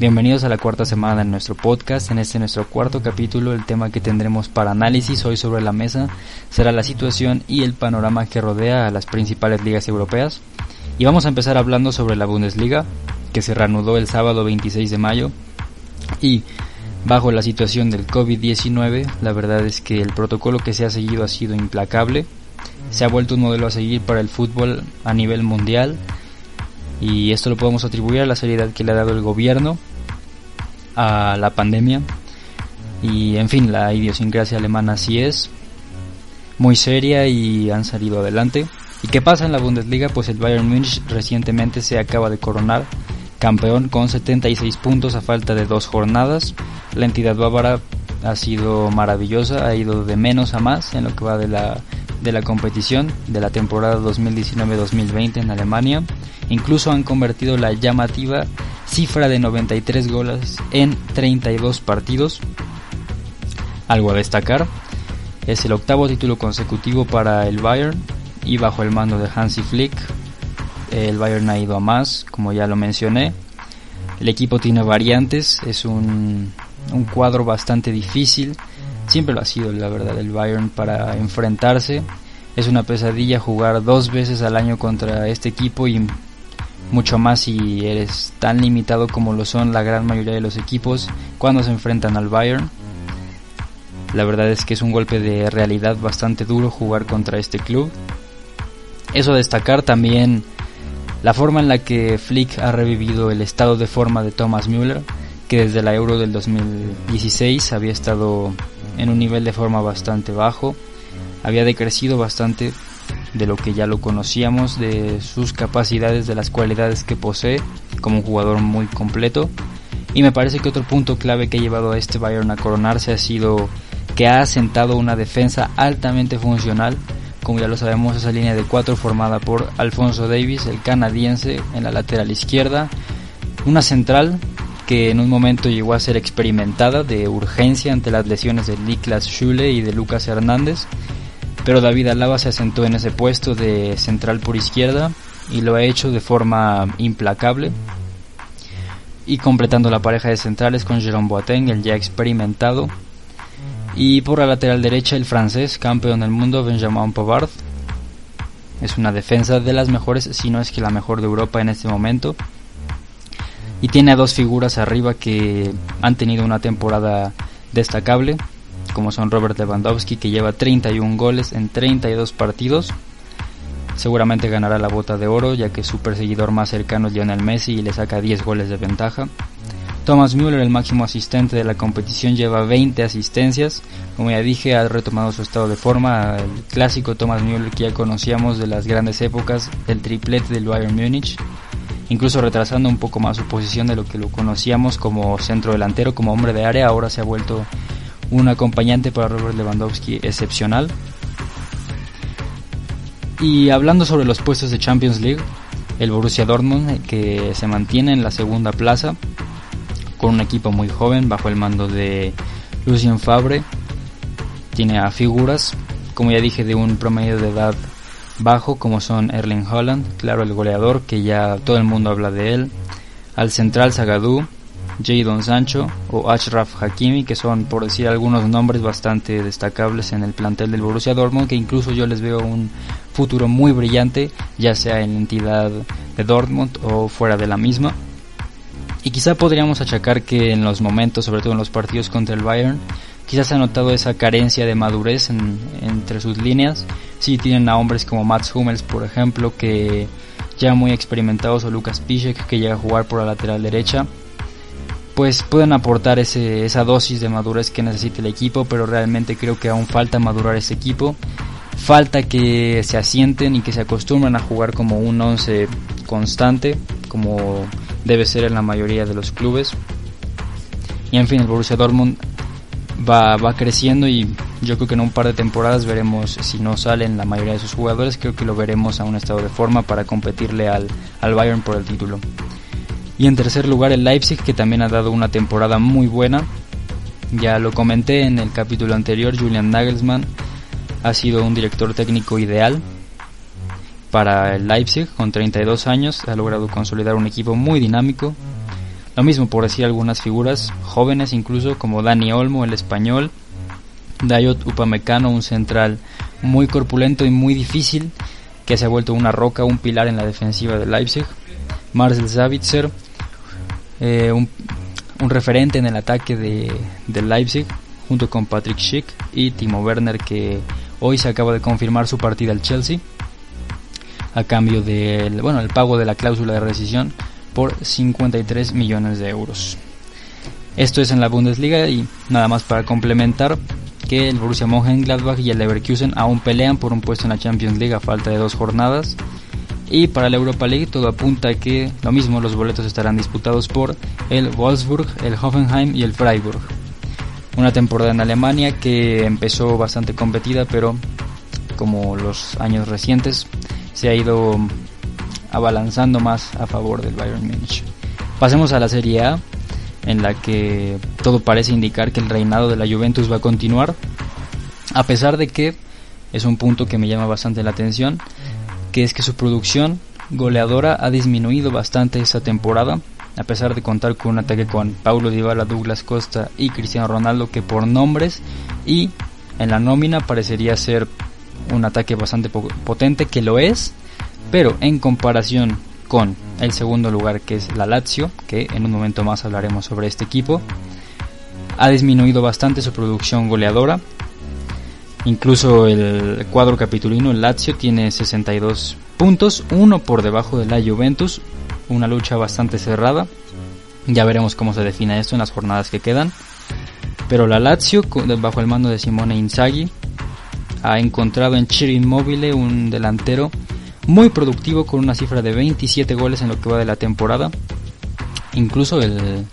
Bienvenidos a la cuarta semana de nuestro podcast. En este nuestro cuarto capítulo, el tema que tendremos para análisis hoy sobre la mesa será la situación y el panorama que rodea a las principales ligas europeas. Y vamos a empezar hablando sobre la Bundesliga, que se reanudó el sábado 26 de mayo. Y bajo la situación del COVID-19, la verdad es que el protocolo que se ha seguido ha sido implacable. Se ha vuelto un modelo a seguir para el fútbol a nivel mundial y esto lo podemos atribuir a la seriedad que le ha dado el gobierno a la pandemia. Y en fin la idiosincrasia alemana así es. Muy seria y han salido adelante. Y qué pasa en la Bundesliga pues el Bayern Munich recientemente se acaba de coronar campeón con 76 puntos a falta de dos jornadas. La entidad bávara ha sido maravillosa ha ido de menos a más en lo que va de la de la competición de la temporada 2019-2020 en Alemania. Incluso han convertido la llamativa cifra de 93 goles en 32 partidos. Algo a destacar. Es el octavo título consecutivo para el Bayern y bajo el mando de Hansi Flick el Bayern ha ido a más, como ya lo mencioné. El equipo tiene variantes, es un, cuadro bastante difícil. Siempre lo ha sido, la verdad, el Bayern para enfrentarse. Es una pesadilla jugar dos veces al año contra este equipo y mucho más si eres tan limitado como lo son la gran mayoría de los equipos cuando se enfrentan al Bayern. La verdad es que es un golpe de realidad bastante duro jugar contra este club. Eso destacar también la forma en la que Flick ha revivido el estado de forma de Thomas Müller, que desde la Euro del 2016 había estado en un nivel de forma bastante bajo, había decrecido bastante de lo que ya lo conocíamos, de sus capacidades, de las cualidades que posee como un jugador muy completo. Y me parece que otro punto clave que ha llevado a este Bayern a coronarse ha sido que ha asentado una defensa altamente funcional. Como ya lo sabemos, esa línea de cuatro formada por Alfonso Davis, el canadiense, en la lateral izquierda. Una central que en un momento llegó a ser experimentada de urgencia ante las lesiones de Niklas Schule y de Lucas Hernández pero David Alaba se asentó en ese puesto de central por izquierda y lo ha hecho de forma implacable y completando la pareja de centrales con Jerome Boateng, el ya experimentado, y por la lateral derecha el francés, campeón del mundo, Benjamin Pavard. Es una defensa de las mejores, si no es que la mejor de Europa en este momento. Y tiene a dos figuras arriba que han tenido una temporada destacable como son Robert Lewandowski que lleva 31 goles en 32 partidos. Seguramente ganará la bota de oro ya que su perseguidor más cercano es Lionel Messi y le saca 10 goles de ventaja. Thomas Müller, el máximo asistente de la competición, lleva 20 asistencias. Como ya dije, ha retomado su estado de forma. El clásico Thomas Müller que ya conocíamos de las grandes épocas del triplete del Bayern Múnich. Incluso retrasando un poco más su posición de lo que lo conocíamos como centro delantero, como hombre de área. Ahora se ha vuelto un acompañante para Robert Lewandowski excepcional. Y hablando sobre los puestos de Champions League, el Borussia Dortmund que se mantiene en la segunda plaza con un equipo muy joven bajo el mando de Lucien Fabre. Tiene a figuras, como ya dije, de un promedio de edad bajo como son Erling Holland, claro el goleador que ya todo el mundo habla de él, al central Zagadou, Jadon Sancho o Ashraf Hakimi, que son, por decir algunos nombres bastante destacables en el plantel del Borussia Dortmund, que incluso yo les veo un futuro muy brillante, ya sea en la entidad de Dortmund o fuera de la misma. Y quizá podríamos achacar que en los momentos, sobre todo en los partidos contra el Bayern, quizás se ha notado esa carencia de madurez entre sus líneas. Si tienen a hombres como Mats Hummels, por ejemplo, que ya muy experimentados, o Lucas Piszek, que llega a jugar por la lateral derecha pues pueden aportar ese, esa dosis de madurez que necesita el equipo, pero realmente creo que aún falta madurar ese equipo. Falta que se asienten y que se acostumbren a jugar como un once constante, como debe ser en la mayoría de los clubes. Y en fin, el Borussia Dortmund va, va creciendo y yo creo que en un par de temporadas veremos si no salen la mayoría de sus jugadores, creo que lo veremos a un estado de forma para competirle al, al Bayern por el título. Y en tercer lugar el Leipzig, que también ha dado una temporada muy buena. Ya lo comenté en el capítulo anterior, Julian Nagelsmann ha sido un director técnico ideal para el Leipzig con 32 años. Ha logrado consolidar un equipo muy dinámico, Lo mismo por decir algunas figuras jóvenes incluso como Dani Olmo, el español, Dayot Upamecano, un central muy corpulento y muy difícil, que se ha vuelto una roca, un pilar en la defensiva de Leipzig. Marcel Zavitzer, eh, un, referente en el ataque de, Leipzig, junto con Patrick Schick y Timo Werner, que hoy se acaba de confirmar su partida al Chelsea, a cambio del bueno, el pago de la cláusula de rescisión por 53 millones de euros. Esto es en la Bundesliga y nada más para complementar, que el Borussia Mönchengladbach y el Leverkusen aún pelean por un puesto en la Champions League a falta de dos jornadas. Y para la Europa League todo apunta a que lo mismo los boletos estarán disputados por el Wolfsburg, el Hoffenheim y el Freiburg. Una temporada en Alemania que empezó bastante competida, pero como los años recientes se ha ido abalanzando más a favor del Bayern Munich. Pasemos a la Serie A en la que todo parece indicar que el reinado de la Juventus va a continuar, a pesar de que es un punto que me llama bastante la atención, que es que su producción goleadora ha disminuido bastante esta temporada, a pesar de contar con un ataque con Paulo Dybala, Douglas Costa y Cristiano Ronaldo que por nombres y en la nómina parecería ser un ataque bastante potente que lo es, pero en comparación con el segundo lugar que es la Lazio, que en un momento más hablaremos sobre este equipo. Ha disminuido bastante su producción goleadora. Incluso el cuadro capitulino, el Lazio, tiene 62 puntos, uno por debajo de la Juventus. Una lucha bastante cerrada. Ya veremos cómo se define esto en las jornadas que quedan. Pero la Lazio, bajo el mando de Simone Inzaghi, ha encontrado en Chiro Immobile un delantero muy productivo con una cifra de 27 goles en lo que va de la temporada. Incluso el,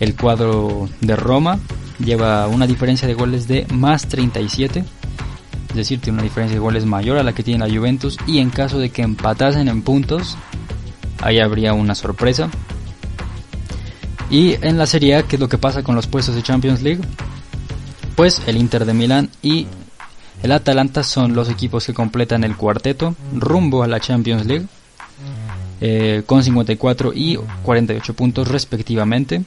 el cuadro de Roma lleva una diferencia de goles de más 37. Es decir, tiene una diferencia de goles mayor a la que tiene la Juventus. Y en caso de que empatasen en puntos, ahí habría una sorpresa. Y en la Serie A, ¿qué es lo que pasa con los puestos de Champions League? Pues el Inter de Milán y el Atalanta son los equipos que completan el cuarteto rumbo a la Champions League eh, con 54 y 48 puntos respectivamente.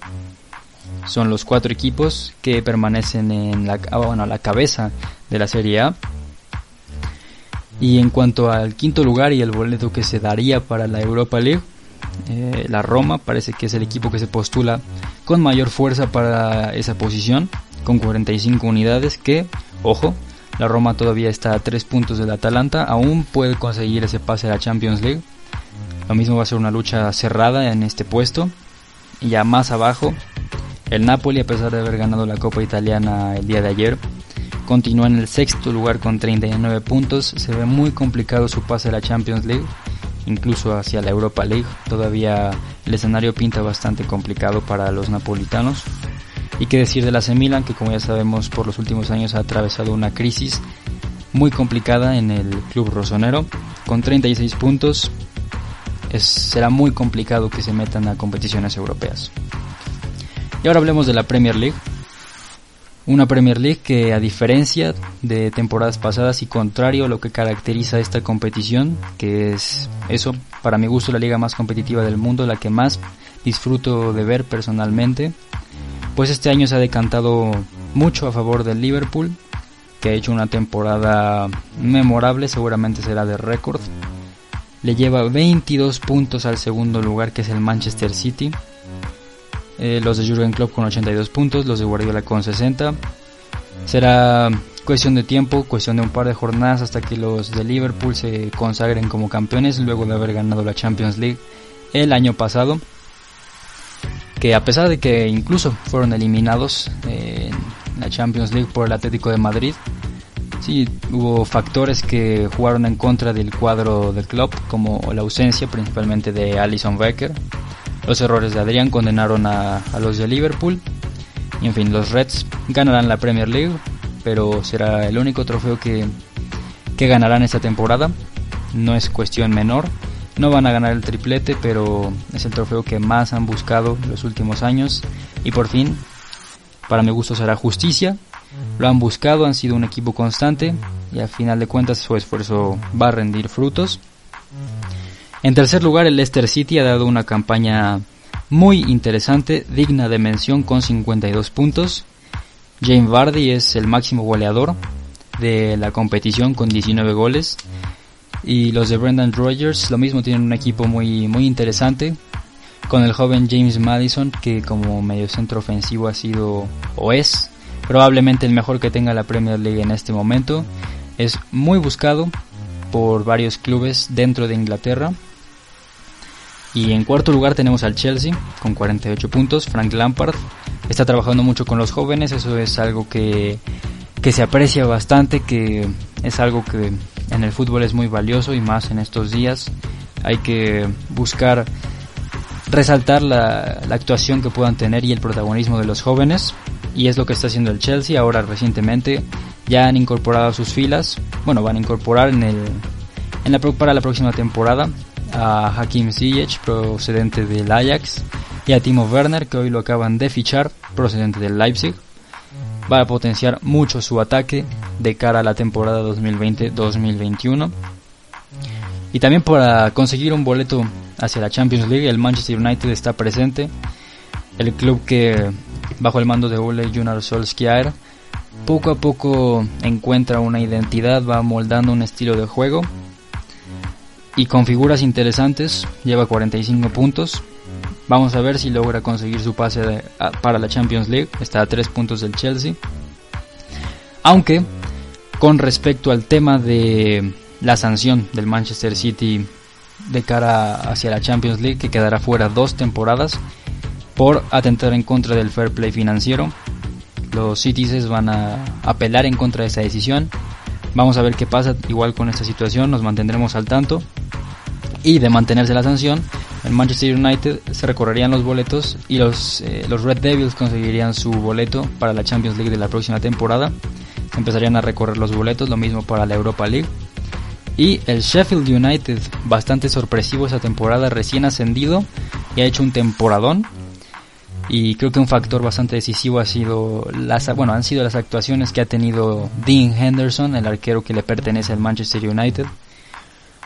Son los cuatro equipos que permanecen en la, ah, bueno, la cabeza de la Serie A. Y en cuanto al quinto lugar y el boleto que se daría para la Europa League, eh, la Roma parece que es el equipo que se postula con mayor fuerza para esa posición, con 45 unidades que, ojo, la Roma todavía está a 3 puntos del Atalanta, aún puede conseguir ese pase a la Champions League. Lo mismo va a ser una lucha cerrada en este puesto. Y ya más abajo, el Napoli, a pesar de haber ganado la Copa Italiana el día de ayer, continúa en el sexto lugar con 39 puntos. Se ve muy complicado su pase a la Champions League, incluso hacia la Europa League. Todavía el escenario pinta bastante complicado para los napolitanos. Y qué decir de la Milan, que como ya sabemos por los últimos años ha atravesado una crisis muy complicada en el club rosonero. Con 36 puntos será muy complicado que se metan a competiciones europeas. Y ahora hablemos de la Premier League. Una Premier League que a diferencia de temporadas pasadas y contrario a lo que caracteriza esta competición, que es eso, para mi gusto la liga más competitiva del mundo, la que más disfruto de ver personalmente, pues este año se ha decantado mucho a favor del Liverpool, que ha hecho una temporada memorable, seguramente será de récord. Le lleva 22 puntos al segundo lugar, que es el Manchester City. Eh, los de Jurgen Klopp con 82 puntos, los de Guardiola con 60. Será cuestión de tiempo, cuestión de un par de jornadas hasta que los de Liverpool se consagren como campeones luego de haber ganado la Champions League el año pasado que a pesar de que incluso fueron eliminados en la Champions League por el Atlético de Madrid, sí hubo factores que jugaron en contra del cuadro del club, como la ausencia principalmente de Alison Becker, los errores de Adrián condenaron a, los de Liverpool, y en fin, los Reds ganarán la Premier League, pero será el único trofeo que, que ganarán esta temporada, no es cuestión menor no van a ganar el triplete, pero es el trofeo que más han buscado los últimos años. Y por fin, para mi gusto será justicia. Lo han buscado, han sido un equipo constante y al final de cuentas su esfuerzo va a rendir frutos. En tercer lugar, el Leicester City ha dado una campaña muy interesante, digna de mención con 52 puntos. James Vardy es el máximo goleador de la competición con 19 goles. Y los de Brendan Rogers lo mismo tienen un equipo muy, muy interesante con el joven James Madison que como medio centro ofensivo ha sido o es probablemente el mejor que tenga la Premier League en este momento. Es muy buscado por varios clubes dentro de Inglaterra. Y en cuarto lugar tenemos al Chelsea con 48 puntos. Frank Lampard está trabajando mucho con los jóvenes, eso es algo que, que se aprecia bastante, que es algo que en el fútbol es muy valioso y más en estos días. Hay que buscar resaltar la, la, actuación que puedan tener y el protagonismo de los jóvenes. Y es lo que está haciendo el Chelsea ahora recientemente. Ya han incorporado a sus filas, bueno, van a incorporar en el, en la, para la próxima temporada a Hakim Ziyech procedente del Ajax y a Timo Werner que hoy lo acaban de fichar procedente del Leipzig va a potenciar mucho su ataque de cara a la temporada 2020-2021 y también para conseguir un boleto hacia la Champions League el Manchester United está presente el club que bajo el mando de Ole Gunnar Solskjaer poco a poco encuentra una identidad va moldando un estilo de juego y con figuras interesantes, lleva 45 puntos. Vamos a ver si logra conseguir su pase para la Champions League, está a 3 puntos del Chelsea. Aunque, con respecto al tema de la sanción del Manchester City de cara hacia la Champions League, que quedará fuera dos temporadas por atentar en contra del fair play financiero, los Citizens van a apelar en contra de esa decisión. Vamos a ver qué pasa igual con esta situación, nos mantendremos al tanto y de mantenerse la sanción, el Manchester United se recorrerían los boletos y los, eh, los Red Devils conseguirían su boleto para la Champions League de la próxima temporada. empezarían a recorrer los boletos, lo mismo para la Europa League. Y el Sheffield United, bastante sorpresivo esa temporada, recién ascendido y ha hecho un temporadón. Y creo que un factor bastante decisivo ha sido las, bueno, han sido las actuaciones que ha tenido Dean Henderson, el arquero que le pertenece al Manchester United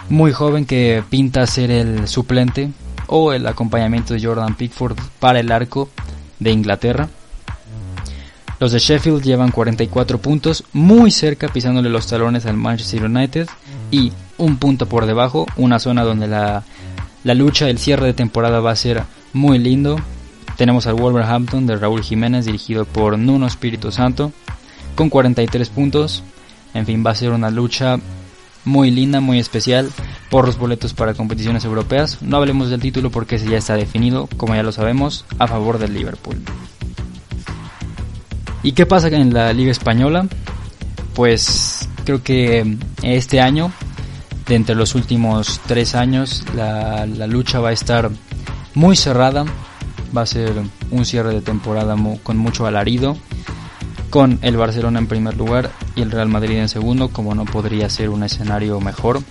muy joven que pinta ser el suplente o el acompañamiento de Jordan Pickford para el arco de Inglaterra. Los de Sheffield llevan 44 puntos, muy cerca pisándole los talones al Manchester United y un punto por debajo, una zona donde la, la lucha, el cierre de temporada va a ser muy lindo. Tenemos al Wolverhampton de Raúl Jiménez dirigido por Nuno Espíritu Santo con 43 puntos. En fin, va a ser una lucha muy linda, muy especial por los boletos para competiciones europeas. No hablemos del título porque ese ya está definido, como ya lo sabemos, a favor del Liverpool. ¿Y qué pasa en la Liga Española? Pues creo que este año, de entre los últimos tres años, la, la lucha va a estar muy cerrada. Va a ser un cierre de temporada con mucho alarido con el Barcelona en primer lugar y el Real Madrid en segundo, como no podría ser un escenario mejor.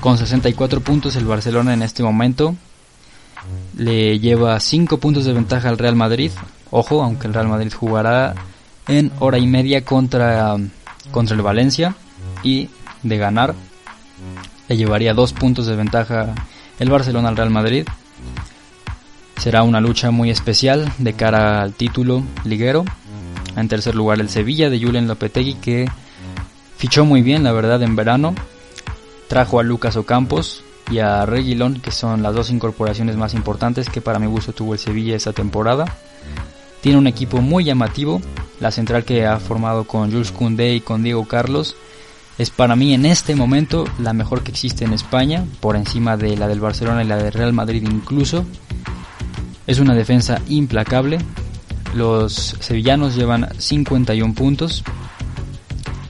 Con 64 puntos el Barcelona en este momento le lleva 5 puntos de ventaja al Real Madrid. Ojo, aunque el Real Madrid jugará en hora y media contra, contra el Valencia y de ganar le llevaría 2 puntos de ventaja el Barcelona al Real Madrid. Será una lucha muy especial de cara al título liguero en tercer lugar el Sevilla de Julen Lopetegui que fichó muy bien la verdad en verano. Trajo a Lucas Ocampos y a Reguilón que son las dos incorporaciones más importantes que para mi gusto tuvo el Sevilla esa temporada. Tiene un equipo muy llamativo. La central que ha formado con Jules Koundé y con Diego Carlos es para mí en este momento la mejor que existe en España, por encima de la del Barcelona y la del Real Madrid incluso. Es una defensa implacable, los sevillanos llevan 51 puntos,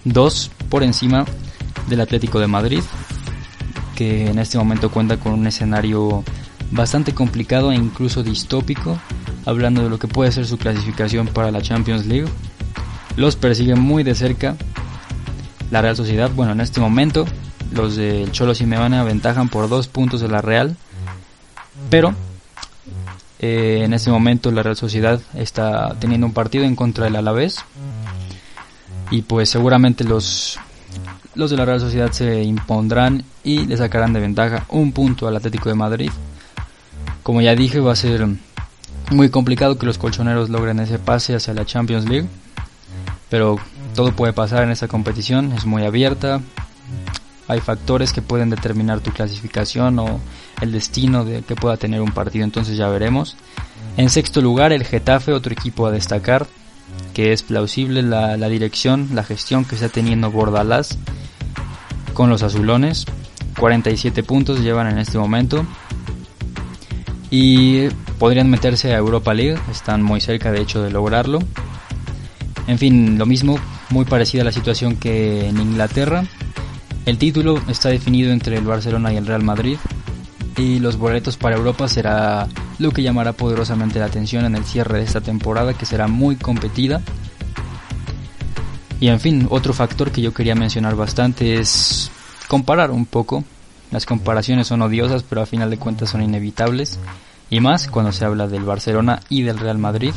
2 por encima del Atlético de Madrid, que en este momento cuenta con un escenario bastante complicado e incluso distópico, hablando de lo que puede ser su clasificación para la Champions League. Los persigue muy de cerca la Real Sociedad. Bueno, en este momento los del Cholo Simeone aventajan por 2 puntos de la Real, pero eh, en este momento la Real Sociedad está teniendo un partido en contra del Alavés. Y pues seguramente los los de la Real Sociedad se impondrán y le sacarán de ventaja un punto al Atlético de Madrid. Como ya dije, va a ser muy complicado que los colchoneros logren ese pase hacia la Champions League, pero todo puede pasar en esta competición, es muy abierta, hay factores que pueden determinar tu clasificación o el destino de que pueda tener un partido, entonces ya veremos. En sexto lugar, el Getafe, otro equipo a destacar, que es plausible la, dirección, la gestión que está teniendo Bordalás con los azulones. 47 puntos llevan en este momento. Y podrían meterse a Europa League, están muy cerca de hecho de lograrlo. En fin, lo mismo, muy parecida a la situación que en Inglaterra. El título está definido entre el Barcelona y el Real Madrid y los boletos para Europa será lo que llamará poderosamente la atención en el cierre de esta temporada que será muy competida. Y en fin, otro factor que yo quería mencionar bastante es comparar un poco. Las comparaciones son odiosas, pero a final de cuentas son inevitables. Y más cuando se habla del Barcelona y del Real Madrid,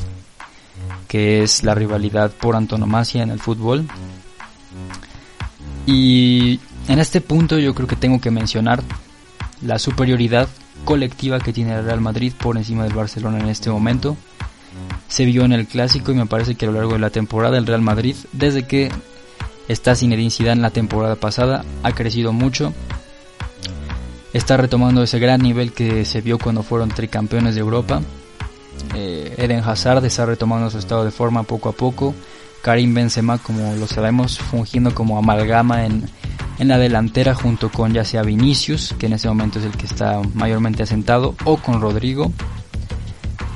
que es la rivalidad por antonomasia en el fútbol. Y en este punto yo creo que tengo que mencionar la superioridad colectiva que tiene el Real Madrid por encima del Barcelona en este momento. Se vio en el clásico y me parece que a lo largo de la temporada el Real Madrid, desde que está sin Zidane en la temporada pasada, ha crecido mucho. Está retomando ese gran nivel que se vio cuando fueron tricampeones de Europa. Eh, Eden Hazard está retomando su estado de forma poco a poco. Karim Benzema, como lo sabemos, fungiendo como amalgama en, en la delantera junto con ya sea Vinicius, que en ese momento es el que está mayormente asentado, o con Rodrigo.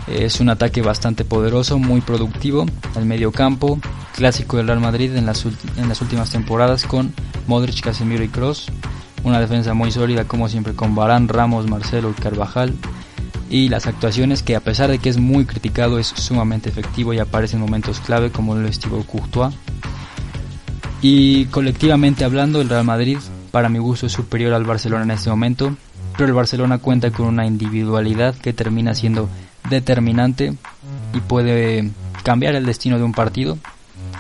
Es un ataque bastante poderoso, muy productivo. El medio campo, clásico del Real Madrid en las, en las últimas temporadas con Modric, Casemiro y Cross. Una defensa muy sólida como siempre con Barán, Ramos, Marcelo y Carvajal. Y las actuaciones que a pesar de que es muy criticado es sumamente efectivo y aparece en momentos clave como lo estuvo Courtois y colectivamente hablando, el Real Madrid, para mi gusto, es superior al Barcelona en este momento, pero el Barcelona cuenta con una individualidad que termina siendo determinante y puede cambiar el destino de un partido,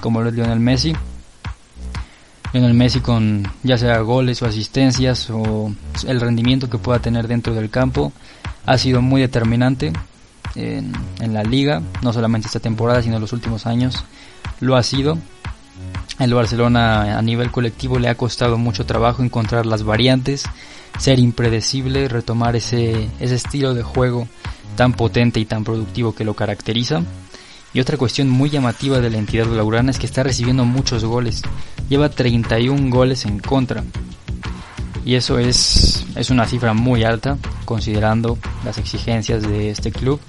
como lo es Lionel Messi. Lionel Messi con ya sea goles o asistencias o el rendimiento que pueda tener dentro del campo ha sido muy determinante en, en la liga, no solamente esta temporada, sino en los últimos años. Lo ha sido el Barcelona a nivel colectivo le ha costado mucho trabajo encontrar las variantes, ser impredecible, retomar ese, ese estilo de juego tan potente y tan productivo que lo caracteriza. Y otra cuestión muy llamativa de la entidad laurana es que está recibiendo muchos goles. Lleva 31 goles en contra. Y eso es, es una cifra muy alta considerando las exigencias de este club.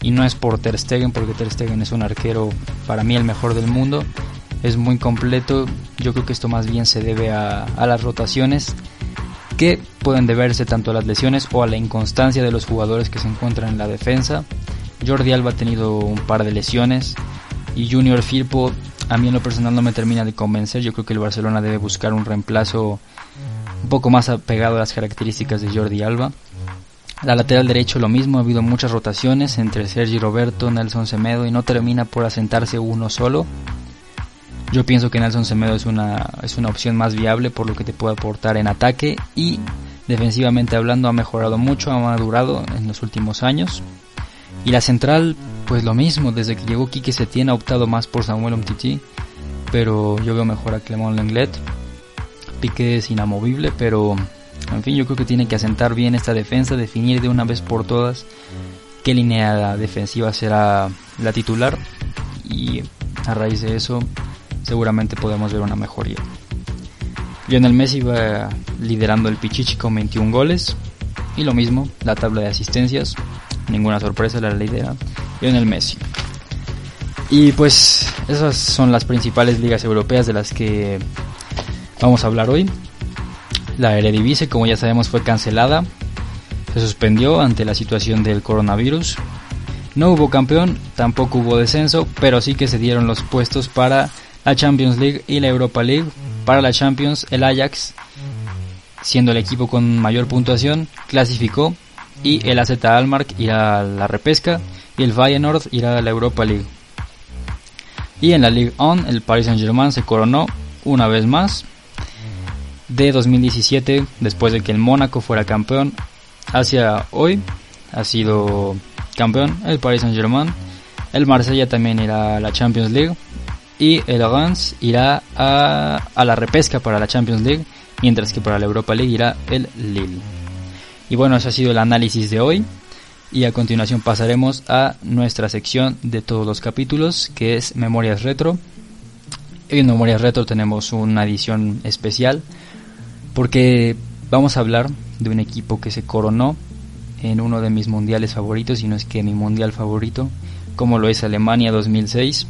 Y no es por Ter Stegen, porque Ter Stegen es un arquero para mí el mejor del mundo, es muy completo. Yo creo que esto más bien se debe a, las rotaciones que pueden deberse tanto a las lesiones o a la inconstancia de los jugadores que se encuentran en la defensa. Jordi Alba ha tenido un par de lesiones y Junior Firpo a mí en lo personal no me termina de convencer. Yo creo que el Barcelona debe buscar un reemplazo un poco más apegado a las características de Jordi Alba. La lateral derecho lo mismo, ha habido muchas rotaciones entre Sergi Roberto, Nelson Semedo y no termina por asentarse uno solo. Yo pienso que Nelson Semedo es una, es una opción más viable por lo que te puede aportar en ataque y defensivamente hablando ha mejorado mucho, ha madurado en los últimos años. Y la central, pues lo mismo, desde que llegó Quique Setién ha optado más por Samuel Umtiti, pero yo veo mejor a Clement Lenglet. Piqué es inamovible, pero en fin, yo creo que tiene que asentar bien esta defensa, definir de una vez por todas qué línea defensiva será la titular y a raíz de eso seguramente podemos ver una mejoría. Lionel Messi va liderando el Pichichi con 21 goles y lo mismo, la tabla de asistencias, ninguna sorpresa la lidera Lionel Messi. Y pues esas son las principales ligas europeas de las que vamos a hablar hoy. La Eredivisie, como ya sabemos, fue cancelada, se suspendió ante la situación del coronavirus. No hubo campeón, tampoco hubo descenso, pero sí que se dieron los puestos para la Champions League y la Europa League. Para la Champions, el Ajax, siendo el equipo con mayor puntuación, clasificó y el AZ Almark irá a la repesca y el Feyenoord irá a la Europa League. Y en la Ligue 1, el Paris Saint-Germain se coronó una vez más de 2017, después de que el Mónaco fuera campeón, hacia hoy ha sido campeón, el Paris Saint Germain. El Marsella también irá a la Champions League. Y el Reims irá a, a la repesca para la Champions League. Mientras que para la Europa League irá el Lille. Y bueno, ese ha sido el análisis de hoy. Y a continuación pasaremos a nuestra sección de todos los capítulos, que es Memorias Retro. En Memorias Retro tenemos una edición especial, porque vamos a hablar de un equipo que se coronó en uno de mis mundiales favoritos, y no es que mi mundial favorito, como lo es Alemania 2006.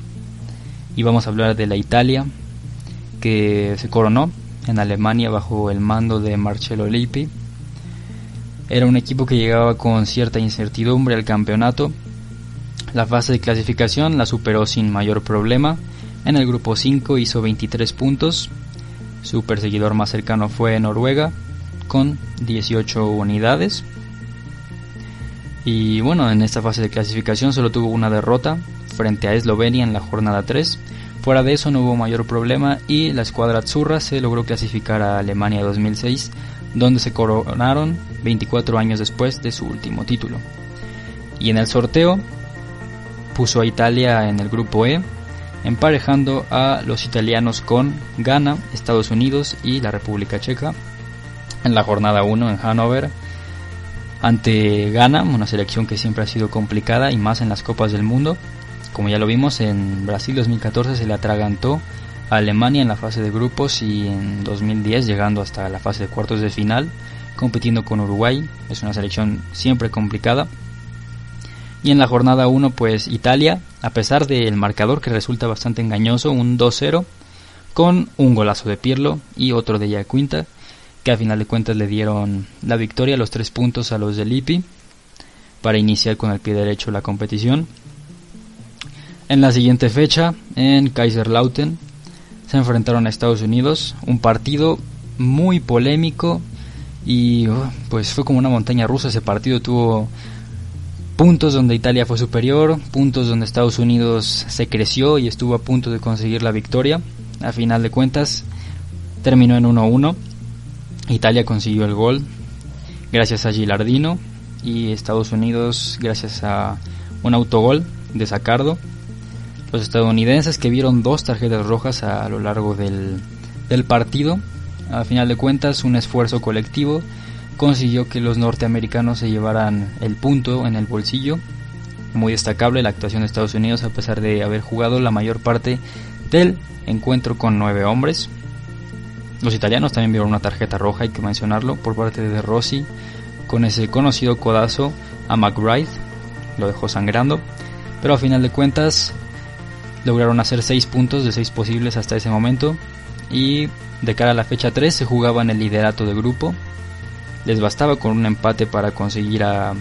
Y vamos a hablar de la Italia, que se coronó en Alemania bajo el mando de Marcello Lippi era un equipo que llegaba con cierta incertidumbre al campeonato. La fase de clasificación la superó sin mayor problema. En el grupo 5 hizo 23 puntos. Su perseguidor más cercano fue Noruega con 18 unidades. Y bueno, en esta fase de clasificación solo tuvo una derrota frente a Eslovenia en la jornada 3. Fuera de eso no hubo mayor problema y la escuadra Azzurra se logró clasificar a Alemania 2006 donde se coronaron 24 años después de su último título. Y en el sorteo puso a Italia en el grupo E, emparejando a los italianos con Ghana, Estados Unidos y la República Checa en la jornada 1 en Hannover ante Ghana, una selección que siempre ha sido complicada y más en las Copas del Mundo. Como ya lo vimos en Brasil 2014 se le atragantó Alemania en la fase de grupos y en 2010 llegando hasta la fase de cuartos de final, compitiendo con Uruguay, es una selección siempre complicada. Y en la jornada 1 pues Italia, a pesar del marcador que resulta bastante engañoso, un 2-0, con un golazo de Pirlo y otro de Yacuinta, que a final de cuentas le dieron la victoria, los tres puntos a los de Lippi, para iniciar con el pie derecho la competición. En la siguiente fecha, en Kaiserlautern, se enfrentaron a Estados Unidos, un partido muy polémico y oh, pues fue como una montaña rusa ese partido, tuvo puntos donde Italia fue superior, puntos donde Estados Unidos se creció y estuvo a punto de conseguir la victoria. A final de cuentas terminó en 1-1. Italia consiguió el gol gracias a Gilardino y Estados Unidos gracias a un autogol de Sacardo. Los estadounidenses que vieron dos tarjetas rojas a, lo largo del, del partido, a final de cuentas un esfuerzo colectivo consiguió que los norteamericanos se llevaran el punto en el bolsillo. Muy destacable la actuación de Estados Unidos a pesar de haber jugado la mayor parte del encuentro con nueve hombres. Los italianos también vieron una tarjeta roja, hay que mencionarlo, por parte de Rossi, con ese conocido codazo a McBride, lo dejó sangrando, pero a final de cuentas lograron hacer 6 puntos de 6 posibles hasta ese momento y de cara a la fecha 3 se jugaban el liderato de grupo. Les bastaba con un empate para conseguir la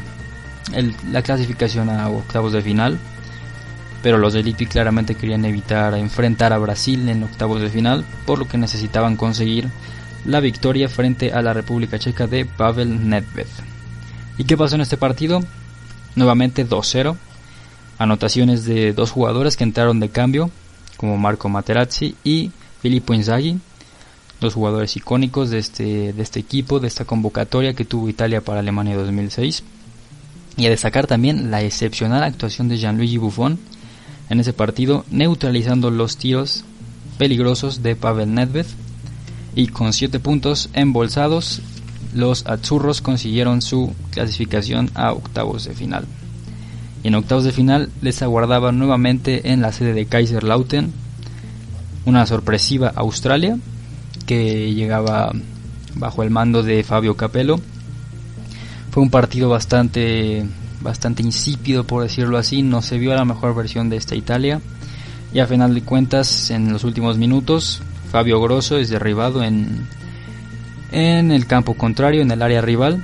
clasificación a octavos de final, pero los de claramente querían evitar enfrentar a Brasil en octavos de final, por lo que necesitaban conseguir la victoria frente a la República Checa de Pavel Nedved. ¿Y qué pasó en este partido? Nuevamente 2-0 anotaciones de dos jugadores que entraron de cambio, como Marco Materazzi y Filippo Inzaghi, dos jugadores icónicos de este, de este equipo, de esta convocatoria que tuvo Italia para Alemania 2006. Y a destacar también la excepcional actuación de Gianluigi Buffon en ese partido, neutralizando los tiros peligrosos de Pavel Nedved. Y con 7 puntos embolsados, los azurros consiguieron su clasificación a octavos de final en octavos de final les aguardaba nuevamente en la sede de Kaiserlautern una sorpresiva Australia que llegaba bajo el mando de Fabio Capello. Fue un partido bastante bastante insípido por decirlo así, no se vio la mejor versión de esta Italia. Y a final de cuentas en los últimos minutos Fabio Grosso es derribado en en el campo contrario, en el área rival.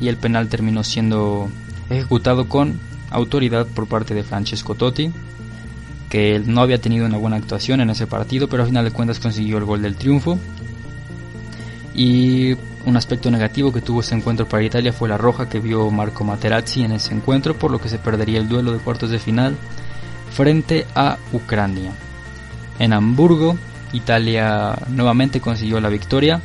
Y el penal terminó siendo ejecutado con autoridad por parte de Francesco Totti, que no había tenido una buena actuación en ese partido, pero a final de cuentas consiguió el gol del triunfo. Y un aspecto negativo que tuvo este encuentro para Italia fue la roja que vio Marco Materazzi en ese encuentro, por lo que se perdería el duelo de cuartos de final frente a Ucrania. En Hamburgo, Italia nuevamente consiguió la victoria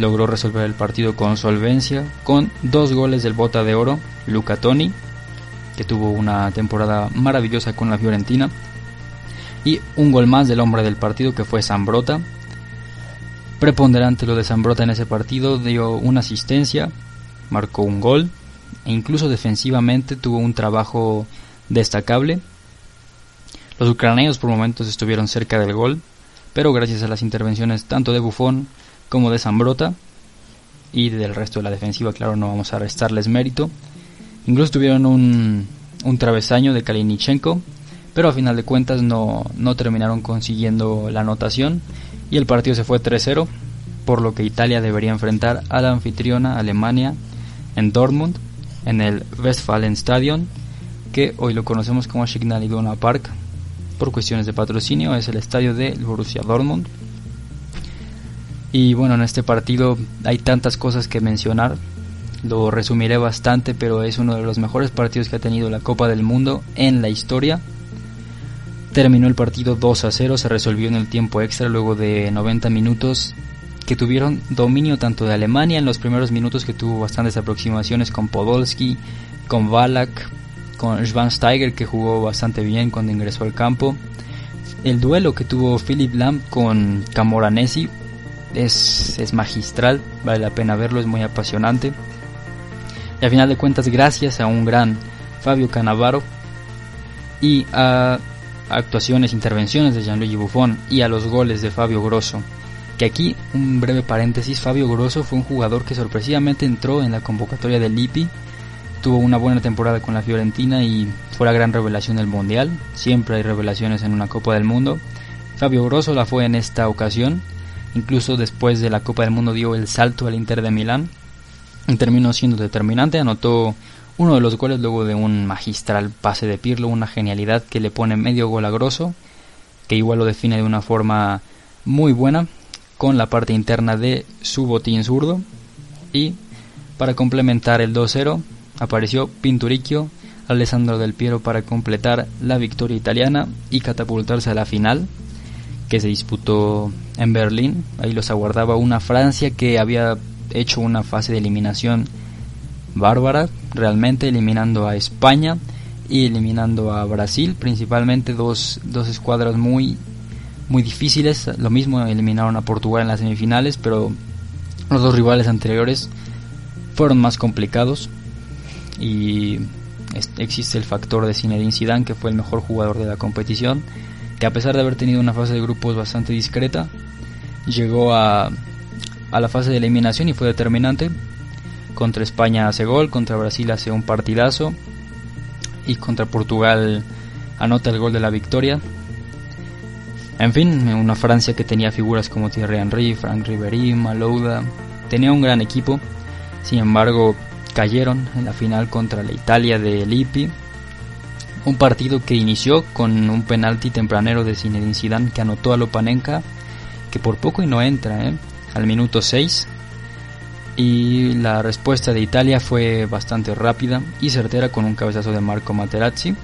logró resolver el partido con solvencia, con dos goles del bota de oro, Luca Toni, que tuvo una temporada maravillosa con la Fiorentina, y un gol más del hombre del partido que fue Zambrota. Preponderante lo de Zambrota en ese partido, dio una asistencia, marcó un gol e incluso defensivamente tuvo un trabajo destacable. Los ucranianos por momentos estuvieron cerca del gol, pero gracias a las intervenciones tanto de Buffon como de Zambrota y del resto de la defensiva, claro, no vamos a restarles mérito. Incluso tuvieron un, un travesaño de Kalinichenko, pero a final de cuentas no, no terminaron consiguiendo la anotación y el partido se fue 3-0, por lo que Italia debería enfrentar a la anfitriona Alemania en Dortmund, en el Westfalenstadion, que hoy lo conocemos como Signal Iduna Park, por cuestiones de patrocinio, es el estadio de Borussia Dortmund. Y bueno, en este partido hay tantas cosas que mencionar, lo resumiré bastante, pero es uno de los mejores partidos que ha tenido la Copa del Mundo en la historia. Terminó el partido 2 a 0, se resolvió en el tiempo extra luego de 90 minutos que tuvieron dominio tanto de Alemania en los primeros minutos que tuvo bastantes aproximaciones con Podolski, con Balak, con Schwansteiger que jugó bastante bien cuando ingresó al campo. El duelo que tuvo Philip Lamb con Camoranesi es, es magistral, vale la pena verlo, es muy apasionante. Y a final de cuentas, gracias a un gran Fabio Canavaro y a actuaciones, intervenciones de Gianluigi Buffon y a los goles de Fabio Grosso. Que aquí, un breve paréntesis, Fabio Grosso fue un jugador que sorpresivamente entró en la convocatoria del Lippi, tuvo una buena temporada con la Fiorentina y fue la gran revelación del Mundial, siempre hay revelaciones en una Copa del Mundo. Fabio Grosso la fue en esta ocasión, incluso después de la Copa del Mundo dio el salto al Inter de Milán y terminó siendo determinante, anotó uno de los goles luego de un magistral pase de Pirlo, una genialidad que le pone medio gol a Grosso, que igual lo define de una forma muy buena con la parte interna de su botín zurdo y para complementar el 2-0 apareció Pinturicchio Alessandro Del Piero para completar la victoria italiana y catapultarse a la final que se disputó en Berlín. Ahí los aguardaba una Francia que había hecho una fase de eliminación bárbara, realmente eliminando a España y eliminando a Brasil, principalmente dos, dos escuadras muy muy difíciles. Lo mismo eliminaron a Portugal en las semifinales, pero los dos rivales anteriores fueron más complicados. Y existe el factor de Zinedine Zidane, que fue el mejor jugador de la competición, que a pesar de haber tenido una fase de grupos bastante discreta, llegó a, a la fase de eliminación y fue determinante. Contra España hace gol, contra Brasil hace un partidazo y contra Portugal anota el gol de la victoria en fin, una Francia que tenía figuras como Thierry Henry, Frank Ribéry, Malouda, tenía un gran equipo. Sin embargo, cayeron en la final contra la Italia de Lippi. Un partido que inició con un penalti tempranero de Zinedine Zidane que anotó a Lopanenka, que por poco y no entra, ¿eh? al minuto 6. Y la respuesta de Italia fue bastante rápida y certera con un cabezazo de Marco Materazzi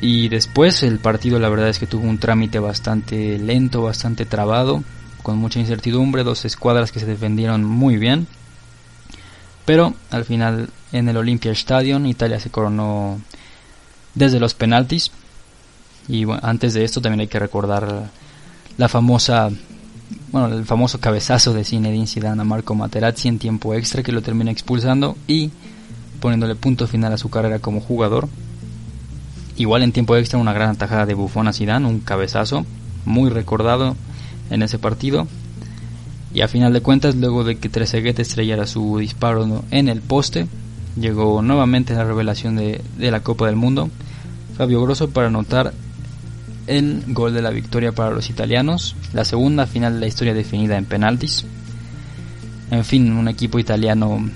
y después el partido la verdad es que tuvo un trámite bastante lento, bastante trabado, con mucha incertidumbre, dos escuadras que se defendieron muy bien. Pero al final en el Olympia Stadium Italia se coronó desde los penaltis. Y antes de esto también hay que recordar la famosa bueno, el famoso cabezazo de Zinedine Zidane a Marco Materazzi en tiempo extra que lo termina expulsando y poniéndole punto final a su carrera como jugador. Igual en tiempo extra una gran atajada de Buffon a Zidane, un cabezazo muy recordado en ese partido. Y a final de cuentas, luego de que Trezeguet estrellara su disparo en el poste, llegó nuevamente la revelación de, de la Copa del Mundo, Fabio Grosso para anotar el gol de la victoria para los italianos, la segunda final de la historia definida en penaltis. En fin, un equipo italiano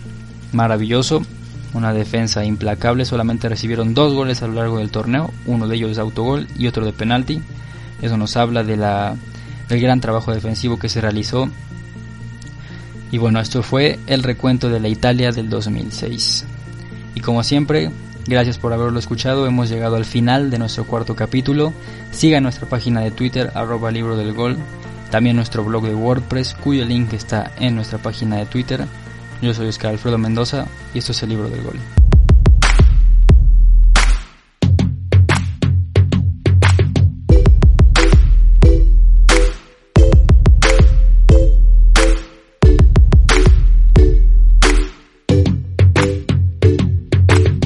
maravilloso una defensa implacable, solamente recibieron dos goles a lo largo del torneo, uno de ellos de autogol y otro de penalti. Eso nos habla de la, del gran trabajo defensivo que se realizó. Y bueno, esto fue el recuento de la Italia del 2006. Y como siempre, gracias por haberlo escuchado, hemos llegado al final de nuestro cuarto capítulo. Siga nuestra página de Twitter, arroba libro del gol, también nuestro blog de WordPress cuyo link está en nuestra página de Twitter. Yo soy Oscar Alfredo Mendoza y esto es el libro del gol.